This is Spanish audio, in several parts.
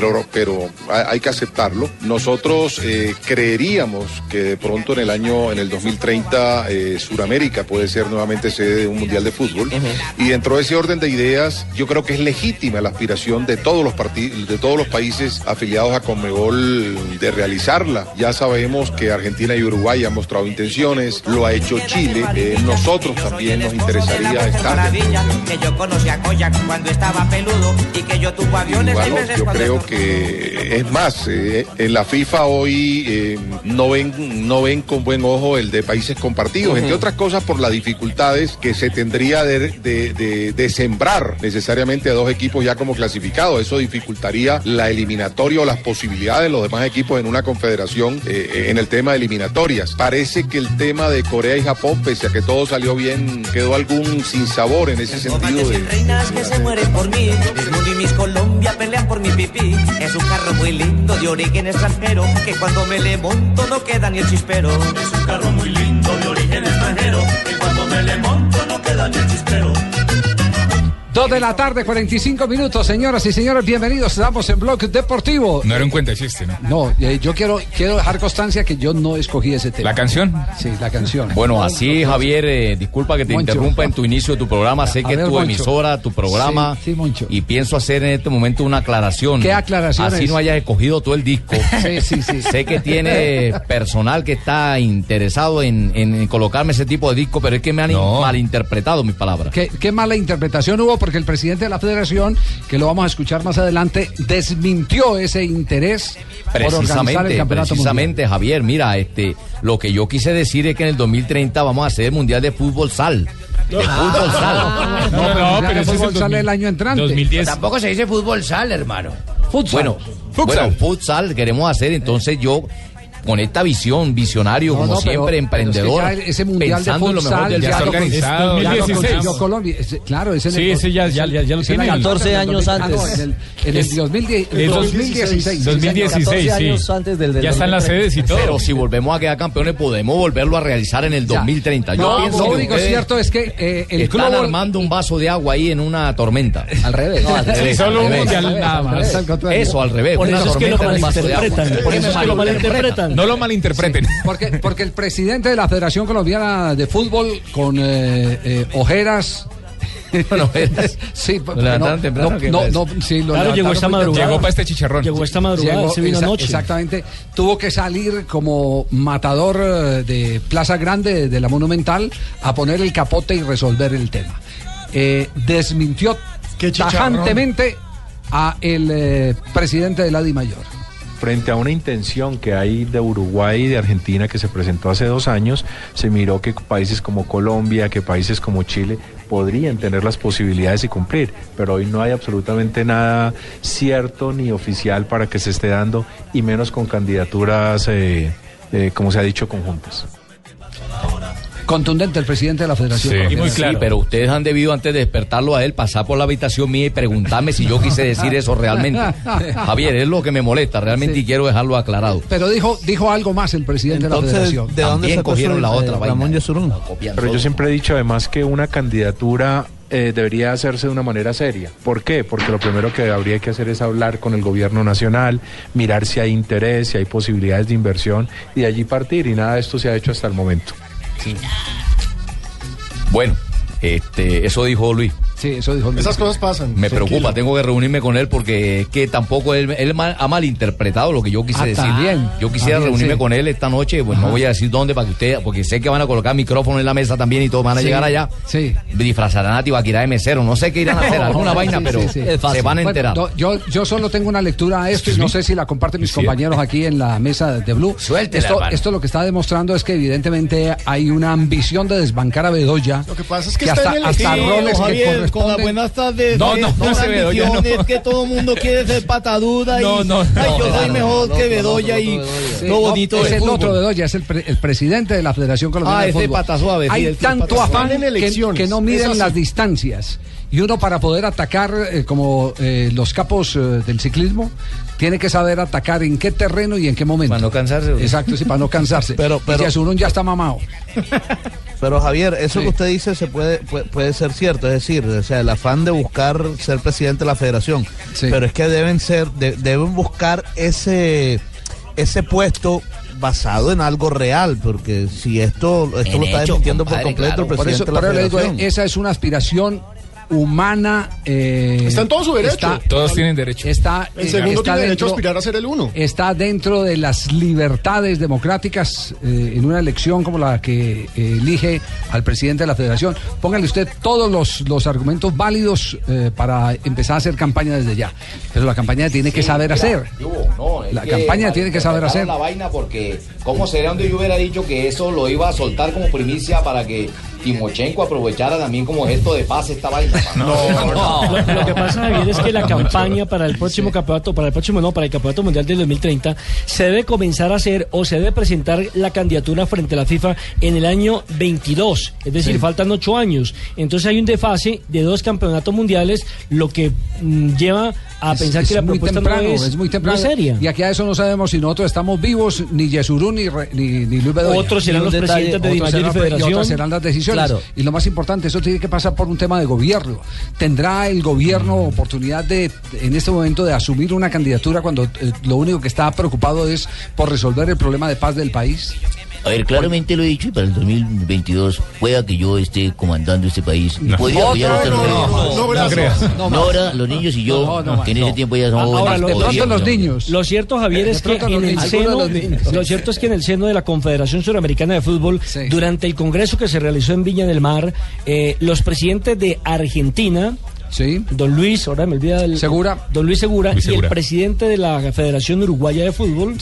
pero, pero hay que aceptarlo. Nosotros creeríamos que de pronto en el año, en el 2030, Suramérica puede ser nuevamente sede de un Mundial de Fútbol. Y dentro de ese orden de ideas, yo creo que es legítima la aspiración de todos los partidos, de todos los países afiliados a Conmebol de realizarla. Ya sabemos que Argentina y Uruguay han mostrado intenciones, lo ha hecho Chile. Eh, nosotros también nos interesaría estar. Que yo conocí a cuando estaba peludo y que yo tuvo aviones. yo creo que es más, eh, en la FIFA hoy eh, no ven no ven con buen ojo el de países compartidos, entre otras cosas por las dificultades que se tendría de, de, de, sembrar necesariamente a dos equipos ya como clasificados. Eso dificultaría la eliminatoria o las posibilidades de los demás equipos en una confederación en el tema de eliminatorias. Parece que el tema de Corea y Japón, pese a que todo salió bien, quedó algún sinsabor en ese sentido. De, reinas que se mueren por mí, y mis Colombia pelean por mi pipí. Es un carro muy lindo de origen extranjero, que cuando me le monto no queda ni el chispero. Es un carro muy lindo de origen extranjero, que cuando me le monto no queda ni el chispero. Dos de la tarde, 45 minutos, señoras y señores, bienvenidos. Estamos en Blog Deportivo. No era un cuenta chiste, ¿no? No, eh, yo quiero, quiero dejar constancia que yo no escogí ese tema. ¿La canción? Sí, la canción. Bueno, así, Javier, eh, disculpa que te interrumpa en tu inicio de tu programa. Sé que es tu emisora, tu programa. Sí, Moncho. Y pienso hacer en este momento una aclaración. ¿Qué aclaración? Así no hayas escogido todo el disco. Sí, sí, sí. Sé que tiene personal que está interesado en, colocarme ese tipo de disco, pero es que me han malinterpretado mis palabras. ¿Qué, ¿Qué mala interpretación hubo? Porque el presidente de la federación, que lo vamos a escuchar más adelante, desmintió ese interés precisamente, el campeonato Precisamente, Javier, mira, este, lo que yo quise decir es que en el 2030 vamos a hacer el Mundial de Fútbol Sal. De fútbol sal. No, no, pero ese fútbol sal el año entrante. 2010. Tampoco se dice fútbol sal, hermano. Futsal. Bueno, futsal. bueno, futsal queremos hacer, entonces yo con esta visión, visionario, como siempre, emprendedor. ese mundial pensando de futsal, en lo mejor del ya, organizado. 2016. Colombia. claro, ese sí, ese ya, ya, ya, ya lo tiene. 14 años antes. en el, en el 2016. 2016, sí. Antes del, ya están las sedes y todo. Pero si volvemos a quedar campeones, podemos volverlo a realizar en el 2030. Yo pienso lo único cierto es que eh, el están armando un vaso de agua ahí en una tormenta. Al revés. No, al revés. Solo un mundial nada más. Eso, al revés. Por eso es que lo malinterpretan. Por eso es que lo malinterpretan. No lo malinterpreten. porque, porque el presidente de la Federación Colombiana de Fútbol, con eh, eh, ojeras. bueno, sí, lo no, temprano, no, no, sí, lo claro, llegó esta madrugada. Llegó para este chicharrón. Llegó esta madrugada, llegó, vino anoche. Exactamente. Tuvo que salir como matador eh, de Plaza Grande de la Monumental a poner el capote y resolver el tema. Eh, desmintió tajantemente a el eh, presidente de la Mayor frente a una intención que hay de Uruguay y de Argentina que se presentó hace dos años, se miró que países como Colombia, que países como Chile podrían tener las posibilidades de cumplir, pero hoy no hay absolutamente nada cierto ni oficial para que se esté dando y menos con candidaturas, eh, eh, como se ha dicho, conjuntas. Contundente el presidente de la federación. Sí, muy claro. pero ustedes han debido antes de despertarlo a él pasar por la habitación mía y preguntarme si yo quise decir eso realmente. Javier, es lo que me molesta realmente y quiero dejarlo aclarado. Pero dijo dijo algo más el presidente de la federación. ¿de dónde También cogieron la otra Pero yo siempre he dicho además que una candidatura eh, debería hacerse de una manera seria. ¿Por qué? Porque lo primero que habría que hacer es hablar con el gobierno nacional, mirar si hay interés, si hay posibilidades de inversión y de allí partir. Y nada de esto se ha hecho hasta el momento. Bueno, este, eso dijo Luis. Sí, eso dijo Esas cosas pasan. Me preocupa, tengo que reunirme con él porque es que tampoco él, él ha malinterpretado lo que yo quise ah, decir. Bien. Yo quisiera reunirme con él esta noche, pues no voy a decir dónde para que usted, porque sé que van a colocar micrófono en la mesa también y todos van a llegar allá. Sí. Disfrazarán a Tibaquirá de mesero, no sé qué irán a hacer, alguna vaina, pero se van a enterar. yo, yo solo tengo una lectura a esto y no sé si la comparten mis compañeros aquí en la mesa de Blue. Suelte. Esto, esto lo que está demostrando es que evidentemente hay una ambición de desbancar a Bedoya. Lo que pasa es que, hasta, hasta roles que corresponden no, no, no se Bedoya. No. Es que todo el mundo quiere ser patadura. No, no, Ay, yo soy mejor que Bedoya y lo bonito Es el otro Bedoya, es el, el, presidente de la Federación Colombiana ah, de Fútbol. pata suave. Hay tanto afán que, que, no miden las distancias. Y uno para poder atacar, eh, como eh, los capos eh, del ciclismo, tiene que saber atacar en qué terreno y en qué momento. Para no cansarse. Exacto, sí, para no cansarse. pero, pero, y si uno ya está mamado. Pero Javier, eso que usted dice se puede, puede, ser cierto, es decir, o sea, el afán de buscar ser presidente de la federación. Pero es que deben ser, de- deben buscar ese, ese puesto basado en algo real, porque si esto, esto lo está desmintiendo por completo el Por presidente eso, de la digo, federación. esa es una aspiración humana. eh, Está en todo su derecho. está- Todos tienen derecho. Está, El eh, segundo está tiene derecho a dentro- aspirar a ser el uno. Está dentro de las libertades democráticas eh, en una elección como la que eh, elige al presidente de la federación. Póngale usted todos los, los argumentos válidos eh, para empezar a hacer campaña desde ya. Pero la campaña tiene que saber mira, hacer. yo, no, es La que campaña tiene que saber hacer. la vaina porque cómo sería donde yo hubiera dicho que eso lo iba a soltar como primicia para que Timochenko aprovechara también como gesto de paz esta vaina. No, Lo, lo que pasa, Javier, es que la campaña para el próximo campeonato, para el próximo no, para el campeonato mundial del 2030, se debe comenzar a hacer o se debe presentar la candidatura frente a la FIFA en el año 22. Es decir, Sí. faltan ocho años. Entonces hay un desfase de dos campeonatos mundiales, lo que mm, lleva a Es- pensar es que la muy propuesta temprano, no es, es muy no temprano. es seria. Y aquí a eso no sabemos si nosotros estamos vivos, ni Yesurú, ni, Re- ni, ni Luis Bedoya. Otros serán los presidentes de otros Dimayor y Federación. otras serán las decisiones. Claro. Y lo más importante, eso tiene que pasar por un tema de gobierno. ¿Tendrá el gobierno oportunidad de, en este momento, de asumir una candidatura cuando eh, lo único que está preocupado es por resolver el problema de paz del país? A ver, claramente lo he dicho y para el 2022 pueda que yo esté comandando este país. No. Podría apoyar a no, no, no, gracias. No. Nora, los niños y yo, No, no más, que en ese no. tiempo ya somos Ahora, lo, podríamos. niños. Lo cierto, Javier, es que los en el seno, los lo cierto es que en el seno de la Confederación Suramericana de Fútbol, durante el congreso que se realizó en Viña del Mar, eh, los presidentes de Argentina, don Luis, ahora me olvida del Segura, don Luis Segura, Luis y el Segura. presidente de la Federación Uruguaya de Fútbol,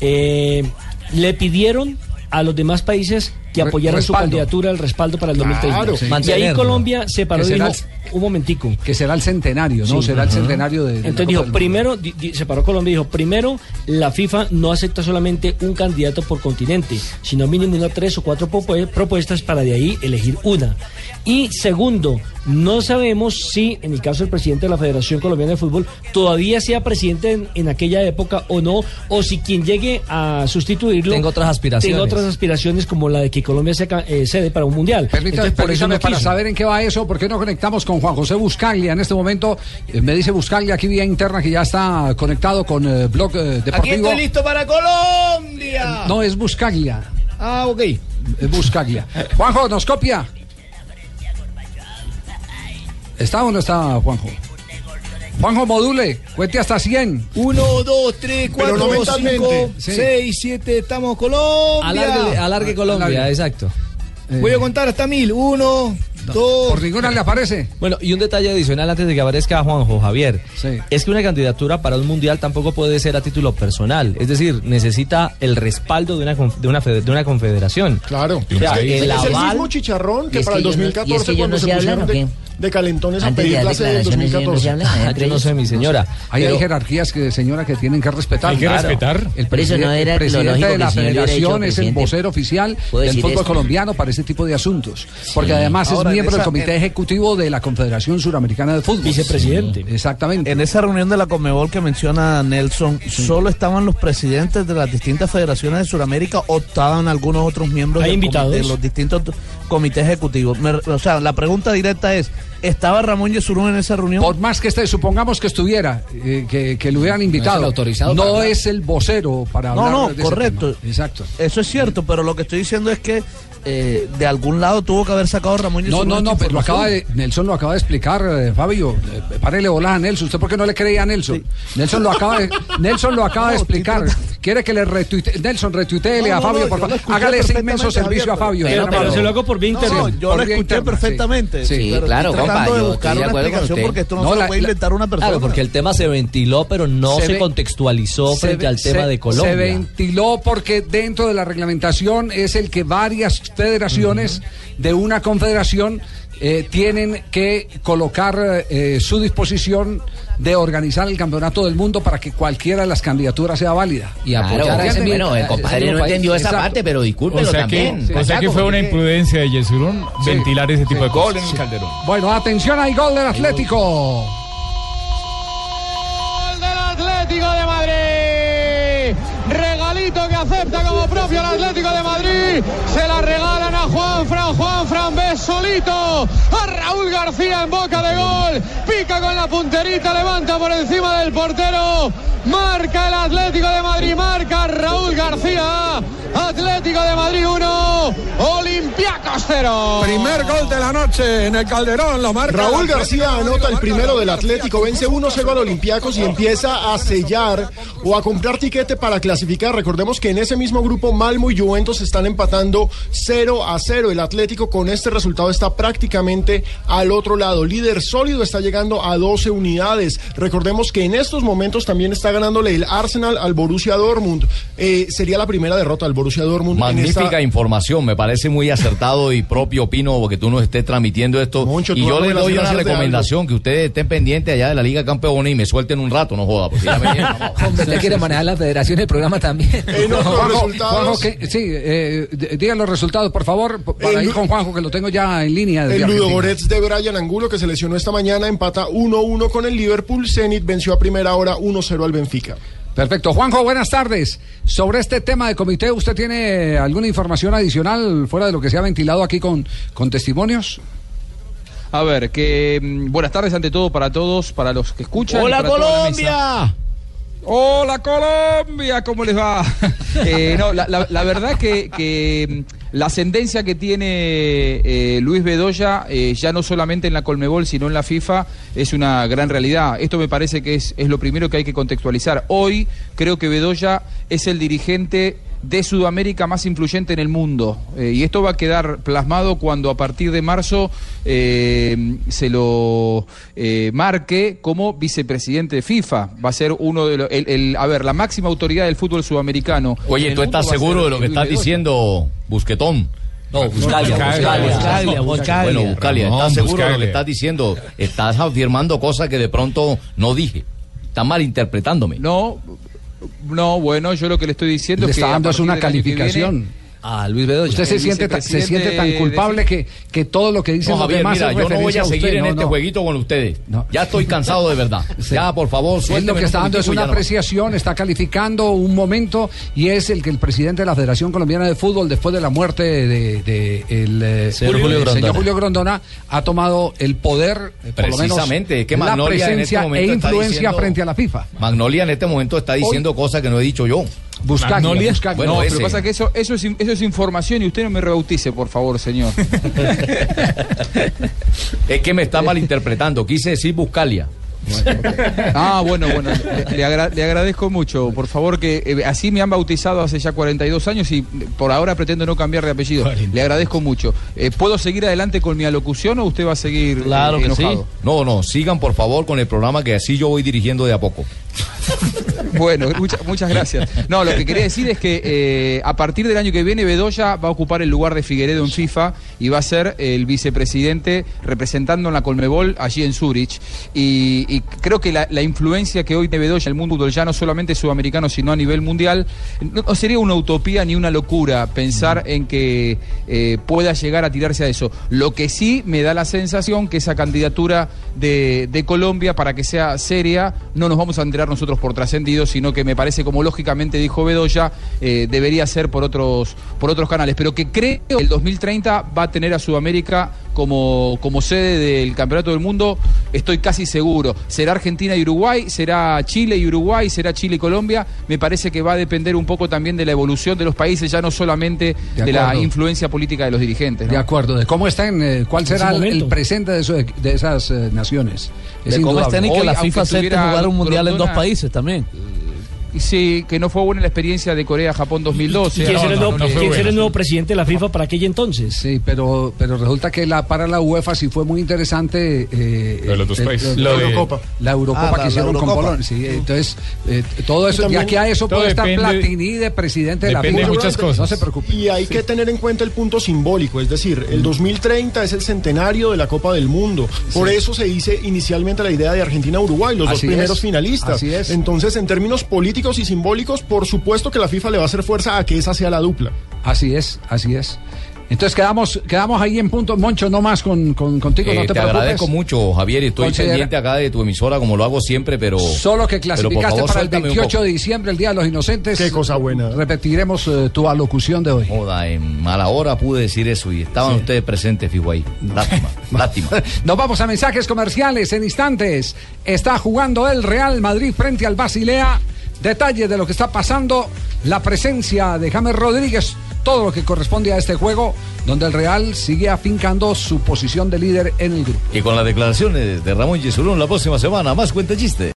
eh, le pidieron a los demás países que apoyaran su respaldo. candidatura al respaldo para el Claro. 2030. Sí. Y ahí. Colombia se paró y dijo, un momentico. Que será el centenario, ¿no? Sí. será el centenario de. Entonces dijo, primero, di- di- se paró Colombia y dijo, primero, la FIFA no acepta solamente un candidato por continente, sino mínimo una tres o cuatro propu- propuestas para de ahí elegir una. Y segundo, no sabemos si, en el caso del presidente de la Federación Colombiana de Fútbol, todavía sea presidente en, en aquella época o no, o si quien llegue a sustituirlo... Tenga otras aspiraciones. Tenga otras aspiraciones como la de que Colombia sea eh, sede para un mundial. Permítame, Entonces, por eso no para saber en qué va eso, ¿por qué no conectamos con Juan José Buscaglia en este momento? Eh, me dice Buscaglia aquí vía interna que ya está conectado con eh, Blog eh, Aquí Deportivo. estoy listo para Colombia. No, es Buscaglia. Ah, ok. Es Buscaglia. Juanjo, ¿nos copia? ¿Está o no está, Juanjo? Juanjo, module, cuente hasta 100. Uno, dos, tres, Pero no cuatro, mentalmente. cinco, Sí. seis, siete, estamos Colombia. Alargue, alargue Colombia, Alargue. exacto. Voy a contar hasta mil. Uno, dos. Por ninguna le aparece. Bueno, y un detalle adicional antes de que aparezca Juanjo Javier. Es que una candidatura para un mundial tampoco puede ser a título personal. Es decir, necesita el respaldo de una, de una, de una confederación. Claro. O sea, es el el aval- mismo chicharrón que es para el yo no- y es 2014 que yo cuando no se hablar, pusieron ¿o de? De calentones a pedir sede del declaraciones, yo no 2014. sé hablar, Ah, yo no sé, mi señora. Ahí hay Pero- jerarquías, que, señora, que tienen que respetar. Hay que Claro. respetar. El, no era el presidente lógico de la federación es el vocero oficial ¿puedo del fútbol esto? colombiano para ese tipo de asuntos. Porque además Ahora, es miembro del comité en- ejecutivo de la Confederación Suramericana de Fútbol. Vicepresidente. Exactamente. En esa reunión de la Comebol que menciona Nelson, ¿solo estaban los presidentes de las distintas federaciones de Sudamérica o estaban algunos otros miembros Hay del invitados. comité- de los distintos comités ejecutivos? Me- o sea, la pregunta directa es, ¿estaba Ramón Yesurún en esa reunión? Por más que esté, supongamos que estuviera, eh, que, que lo hubieran invitado. el autorizado No es el vocero para No, hablar no, de ese correcto. tema. Exacto. Eso es cierto, pero lo que estoy diciendo es que eh, de algún lado tuvo que haber sacado Ramón No, Yesurún no, no, esta pero lo acaba de, Nelson lo acaba de explicar, eh, Fabio. Eh, párele bolas a Nelson. ¿Usted por qué no le creía a Nelson? Nelson lo acaba de, Nelson lo acaba de explicar. Quiere que le retuite, Nelson retuiteele No, a Fabio, no, por favor. Hágale ese inmenso servicio a Fabio. pero- pero se lo hago por vía No, interna. yo Por lo escuché interna, perfectamente. Sí, pero claro, estoy compa, de yo estoy de una acuerdo con explicación usted. porque esto no, No, se lo la- puede inventar una persona. Claro, porque el tema se ventiló, pero no se, ve- contextualizó frente ve- al tema se- de Colombia. Se ventiló porque dentro de la reglamentación es el que varias federaciones de una confederación eh, tienen que colocar eh, su disposición de organizar el campeonato del mundo para que cualquiera de las candidaturas sea válida. Y apoyar a ese ¿Entiende? Bueno, el compadre no entendió esa parte, pero discúlpelo o sea también. Que, o sea que fue una imprudencia de Yesurún Sí. ventilar ese tipo de Sí. cosas. Sí. Calderón. Bueno, atención, hay gol del Atlético. del Atlético de Madrid. Regalito que acepta como propio el Atlético de Madrid. Se la regalan a Juan Fran. Juan Fran ve solito. Arranca Raúl García en boca de gol. Pica con la punterita, levanta por encima del portero. Marca el Atlético de Madrid, marca Raúl García. Atlético de Madrid 1, Olympiacos 0. Primer gol de la noche en el Calderón, lo marca. Raúl García anota el primero del Atlético, vence 1-0 al Olympiacos y empieza a sellar o a comprar tiquete para clasificar. Recordemos que en ese mismo grupo Malmo y Juventus están empatando 0 a 0. El Atlético con este resultado está prácticamente al otro lado. Líder sólido está llegando a 12 unidades. Recordemos que en estos momentos también está ganándole el Arsenal al Borussia Dortmund. Eh, sería la primera derrota del Borussia Dortmund. en Magnífica esta- información, me parece muy acertado y propio, opino, porque tú nos estés transmitiendo esto. Moncho, y yo le doy una recomendación, que ustedes estén pendientes allá de la Liga Campeona y me suelten un rato, no joda, porque ya me. Hombre, usted quiere manejar la federación del programa también. Juanjo, Juanjo, que- sí, eh, digan los resultados, por favor, para El ir con Juanjo, que lo tengo ya en línea. El Argentina. Ludogorets de Brian Angulo, que se lesionó esta mañana, empata 1-1 con el Liverpool. Zenit venció a primera hora 1-0 al Benfica. Perfecto. Juanjo, buenas tardes. Sobre este tema de comité, ¿usted tiene alguna información adicional fuera de lo que se ha ventilado aquí con, con testimonios? A ver, que mm, buenas tardes ante todo para todos, para los que escuchan. y ¡Hola, para toda la Colombia! Hola Colombia, ¿cómo les va? Eh, no, la, verdad que, que, mm, la ascendencia que tiene eh, Luis Bedoya, eh, ya no solamente en la Colmebol, sino en la FIFA, es una gran realidad. Esto me parece que es lo primero que hay que contextualizar. Hoy creo que Bedoya es el dirigente de Sudamérica más influyente en el mundo. Eh, y esto va a quedar plasmado cuando a partir de marzo eh, se lo eh, marque como vicepresidente de FIFA. Va a ser uno de los... el- el- a ver, la máxima autoridad del fútbol sudamericano. Oye, ¿tú estás seguro de lo que estás diciendo, Busquetón? No, Buscalia, Buscalia. Buscalia, Buscalia. Bueno, Buscalia, ¿estás seguro de lo que estás diciendo? Estás afirmando cosas que de pronto no dije. Estás malinterpretándome. No, no, bueno, yo lo que le estoy diciendo Le es que está dando una viene- calificación. A Luis Bedoya. Usted se siente, tan- se siente tan culpable que, que todo lo que dicen No, los Javier, demás mira, es yo no voy a seguir usted, en no, este no. jueguito con ustedes. Ya estoy cansado de verdad. Ya, por favor, Él lo que está dando es una apreciación, está calificando un momento y es el que el presidente de la Federación Colombiana de Fútbol, después de la muerte de, de el, eh, Señor Julio el Grondona. señor Julio Grondona, ha tomado el poder, eh, por lo menos Precisamente, que la en este presencia e influencia diciendo- frente a la FIFA. Magnolia en este momento está diciendo cosas que no he dicho yo. Buscaglia, Magnolia. Buscaglia. Bueno, no, ese. pero pasa que eso, eso, es, in- eso es información y usted no me rebautice, por favor, señor. Es que me está malinterpretando. Quise decir Buscalia. Ah, bueno, bueno, le, le agra- le agradezco mucho. Por favor, que eh, así me han bautizado hace ya 42 años y por ahora pretendo no cambiar de apellido. Le agradezco mucho. Eh, ¿Puedo seguir adelante con mi alocución o usted va a seguir Claro eh, que sí. enojado? No, no, sigan por favor con el programa que así yo voy dirigiendo de a poco. Bueno, mucha- muchas gracias. No, lo que quería decir es que eh, a partir del año que viene Bedoya va a ocupar el lugar de Figueredo en FIFA y va a ser el vicepresidente representando en la Colmebol allí en Zurich. Y, y creo que la, influencia que hoy tiene Bedoya en el mundo ya no solamente sudamericano, sino a nivel mundial, no, sería una utopía ni una locura pensar en que eh, pueda llegar a tirarse a eso. Lo que sí me da la sensación que esa candidatura de, de Colombia, para que sea seria, no nos vamos a enterar nosotros por sino que me parece, como lógicamente dijo Bedoya, eh, debería ser por otros, por otros canales. Pero que creo que el 2030 va a tener a Sudamérica como, como sede del Campeonato del Mundo, estoy casi seguro. Será Argentina y Uruguay, será Chile y Uruguay, será Chile y Colombia. Me parece que va a depender un poco también de la evolución de los países, ya no solamente De de, la influencia política de los dirigentes. ¿no? De acuerdo, de cómo están, eh, cuál será el, presente de, eso- de esas eh, naciones. Es De cómo están y que Hoy, la FIFA acepte jugar un mundial en dos países también. Sí, que no fue buena la experiencia de Corea-Japón 2012. ¿Y quién No, será el no, nuevo, no el presidente de la FIFA para aquella entonces? Sí, pero, pero resulta que la, para la UEFA sí fue muy interesante. eh, Lo de los dos eh, países. La Eurocopa. La Eurocopa Ah, que la- la hicieron con. Polonia. Sí, entonces, eh, todo eso, Y también- ya que a eso todo puede estar depende- Platini de presidente de la Depende FIFA. de muchas cosas. No se preocupe. Y hay que tener en cuenta el punto simbólico, es decir, el 2030 es el centenario de la Copa del Mundo. Por Sí. eso se dice inicialmente la idea de Argentina-Uruguay, los Así dos primeros es. finalistas. Así es. Entonces, en términos políticos y simbólicos, por supuesto que la FIFA le va a hacer fuerza a que esa sea la dupla. Así es, así es. Entonces quedamos, quedamos ahí en punto. Moncho, no más con, con- contigo, Eh, no te, te preocupes. agradezco mucho, Javier, y estoy Considera- pendiente acá de tu emisora como lo hago siempre, pero... Solo que clasificaste favor, para el suéltame un 28 poco. de diciembre, el Día de los Inocentes. Qué cosa buena. Repetiremos eh, tu alocución de hoy. Joda, en mala hora pude decir eso y estaban ustedes presentes, fijo ahí. Lástima, lástima. Nos vamos a mensajes comerciales en instantes. Está jugando el Real Madrid frente al Basilea. Detalles de lo que está pasando. La presencia de James Rodríguez. Todo lo que corresponde a este juego, donde el Real sigue afincando su posición de líder en el grupo. Y con las declaraciones de Ramón Yesurún la próxima semana, más cuenta chiste.